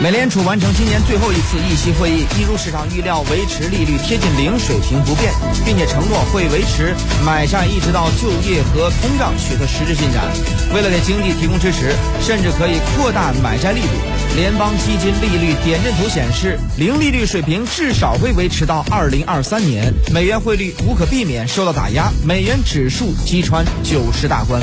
美联储完成今年最后一次议息会议，一如市场预料，维持利率贴近零水平不变，并且承诺会维持买债一直到就业和通胀取得实质进展。为了给经济提供支持，甚至可以扩大买债力度。联邦基金利率点阵图显示，零利率水平至少会维持到二零二三年，美元汇率无可避免受到打压，美元指数击穿九十大关。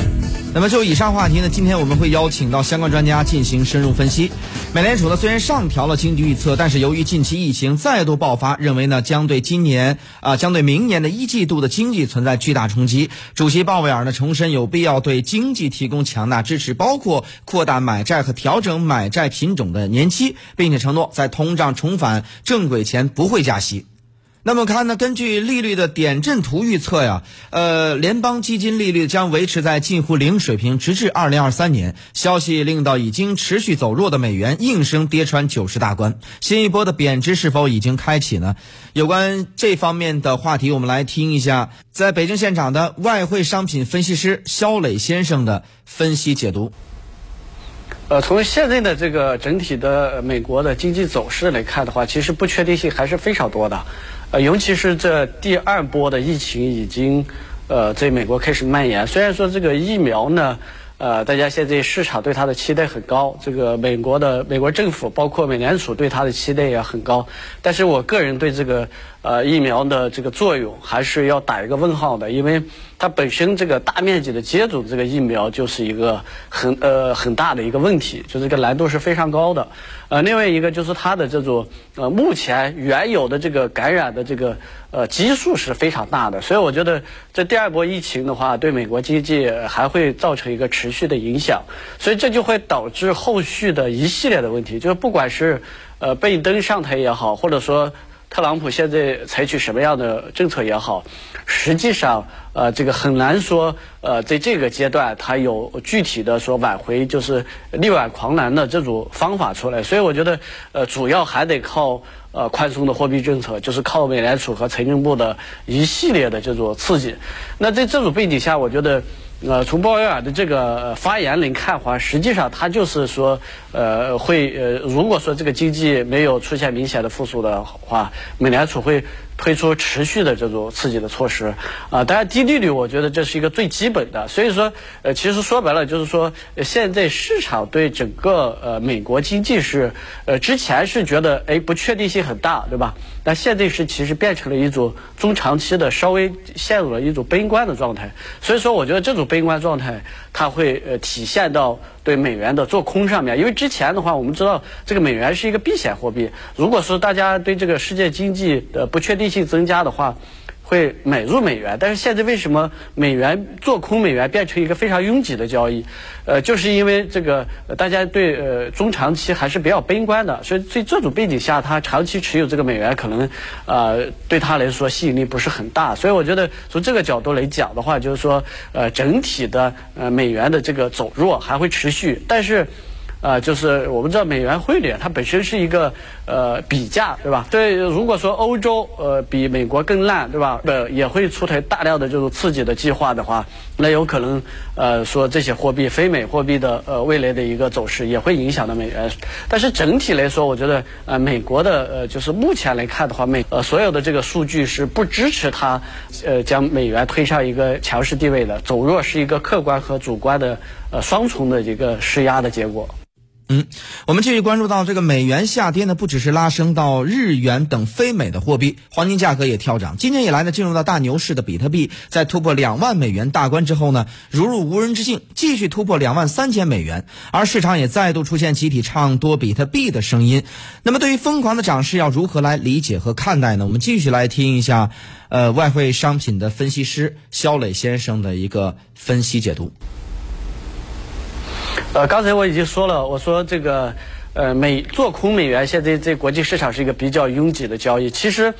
那么就以上话题呢，今天我们会邀请到相关专家进行深入分析。美联储呢虽然上调了经济预测，但是由于近期疫情再度爆发，认为呢将对今年啊将对明年的一季度的经济存在巨大冲击。主席鲍威尔呢重申有必要对经济提供强大支持，包括扩大买债和调整买债品种的年期，并且承诺在通胀重返正轨前不会加息。那么看呢，根据利率的点阵图预测呀，呃，联邦基金利率将维持在近乎零水平，直至二零二三年。消息令到已经持续走弱的美元应声跌穿九十大关，新一波的贬值是否已经开启呢？有关这方面的话题，我们来听一下在北京现场的外汇商品分析师肖磊先生的分析解读。呃，从现在的这个整体的美国的经济走势来看的话，其实不确定性还是非常多的。呃，尤其是这第二波的疫情已经呃在美国开始蔓延。虽然说这个疫苗呢，呃，大家现在市场对它的期待很高，这个美国的美国政府包括美联储对它的期待也很高，但是我个人对这个呃疫苗的这个作用还是要打一个问号的，因为。它本身这个大面积的接种这个疫苗就是一个很呃很大的一个问题，就这个难度是非常高的。呃，另外一个就是它的这种呃目前原有的这个感染的这个呃基数是非常大的，所以我觉得这第二波疫情的话，对美国经济还会造成一个持续的影响，所以这就会导致后续的一系列的问题，就是不管是呃拜登上台也好，或者说。特朗普现在采取什么样的政策也好，实际上，呃，这个很难说，呃，在这个阶段他有具体的说挽回，就是力挽狂澜的这种方法出来。所以我觉得，呃，主要还得靠呃宽松的货币政策，就是靠美联储和财政部的一系列的这种刺激。那在这种背景下，我觉得。呃，从鲍威尔的这个发言来看话，实际上他就是说，呃，会呃，如果说这个经济没有出现明显的复苏的话，美联储会。推出持续的这种刺激的措施，啊，当然低利率，我觉得这是一个最基本的。所以说，呃，其实说白了就是说，现在市场对整个呃美国经济是，呃，之前是觉得哎不确定性很大，对吧？但现在是其实变成了一种中长期的稍微陷入了一种悲观的状态。所以说，我觉得这种悲观状态它会呃体现到。对美元的做空上面，因为之前的话，我们知道这个美元是一个避险货币。如果说大家对这个世界经济的不确定利息增加的话，会买入美元，但是现在为什么美元做空美元变成一个非常拥挤的交易？呃，就是因为这个大家对呃中长期还是比较悲观的，所以在这种背景下，他长期持有这个美元可能呃对他来说吸引力不是很大。所以我觉得从这个角度来讲的话，就是说呃整体的呃美元的这个走弱还会持续，但是。呃，就是我们知道美元汇率它本身是一个呃比价，对吧？对，如果说欧洲呃比美国更烂，对吧？呃，也会出台大量的这种刺激的计划的话，那有可能呃说这些货币非美货币的呃未来的一个走势也会影响到美元。但是整体来说，我觉得呃美国的呃就是目前来看的话，美呃所有的这个数据是不支持它呃将美元推上一个强势地位的，走弱是一个客观和主观的双重的一个施压的结果。嗯，我们继续关注到这个美元下跌呢，不只是拉升到日元等非美的货币，黄金价格也跳涨。今年以来呢，进入到大牛市的比特币，在突破两万美元大关之后呢，如入无人之境，继续突破两万三千美元，而市场也再度出现集体唱多比特币的声音。那么，对于疯狂的涨势，要如何来理解和看待呢？我们继续来听一下，呃，外汇商品的分析师肖磊先生的一个分析解读。呃，刚才我已经说了，我说这个，呃，美做空美元现在在国际市场是一个比较拥挤的交易。其实，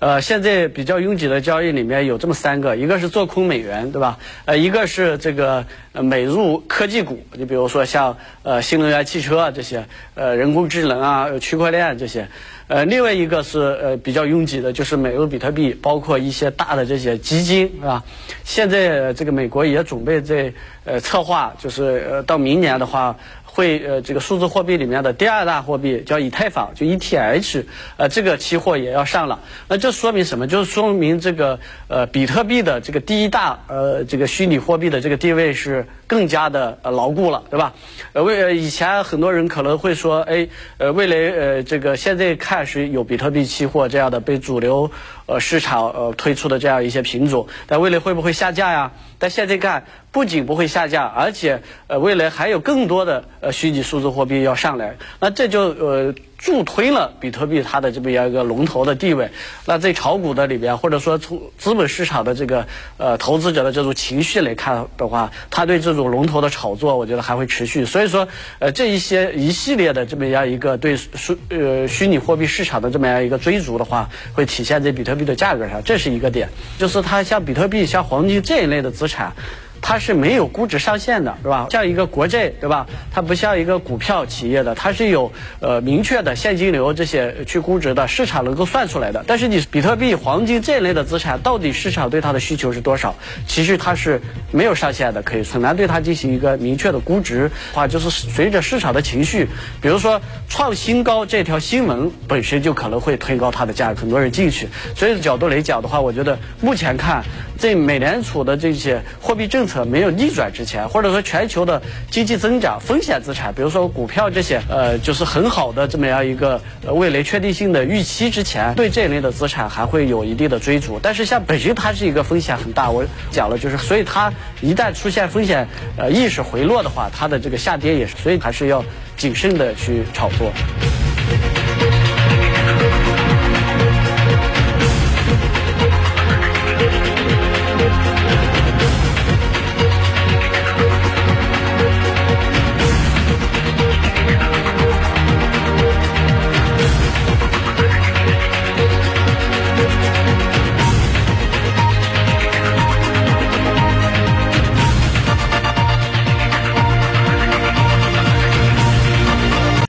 呃，现在比较拥挤的交易里面有这么三个，一个是做空美元，对吧？呃，一个是这个美入科技股，你比如说像呃新能源汽车啊这些，呃人工智能啊、区块链这些。呃，另外一个是呃比较拥挤的，就是美欧比特币，包括一些大的这些基金，是吧？现在这个美国也准备在呃策划，就是呃到明年的话。会呃，这个数字货币里面的第二大货币叫以太坊，就 ETH，呃，这个期货也要上了。那这说明什么？就是说明这个呃，比特币的这个第一大呃，这个虚拟货币的这个地位是更加的呃牢固了，对吧？呃，为以前很多人可能会说，哎，呃，未来呃，这个现在看是有比特币期货这样的被主流呃市场呃推出的这样一些品种，但未来会不会下架呀？但现在看。不仅不会下架，而且呃，未来还有更多的呃虚拟数字货币要上来，那这就呃。助推了比特币它的这么样一个龙头的地位。那在炒股的里边，或者说从资本市场的这个呃投资者的这种情绪来看的话，他对这种龙头的炒作，我觉得还会持续。所以说，呃，这一些一系列的这么样一个对虚呃虚拟货币市场的这么样一个追逐的话，会体现在比特币的价格上，这是一个点。就是它像比特币、像黄金这一类的资产。它是没有估值上限的，是吧？像一个国债，对吧？它不像一个股票企业的，它是有呃明确的现金流这些去估值的，市场能够算出来的。但是你比特币、黄金这类的资产，到底市场对它的需求是多少？其实它是没有上限的，可以很难对它进行一个明确的估值。话就是随着市场的情绪，比如说创新高这条新闻本身就可能会推高它的价格，很多人进去。所以角度来讲的话，我觉得目前看，在美联储的这些货币政策。没有逆转之前，或者说全球的经济增长、风险资产，比如说股票这些，呃，就是很好的这么样一个未来确定性的预期之前，对这一类的资产还会有一定的追逐。但是像本身它是一个风险很大，我讲了就是，所以它一旦出现风险呃意识回落的话，它的这个下跌也是，所以还是要谨慎的去炒作。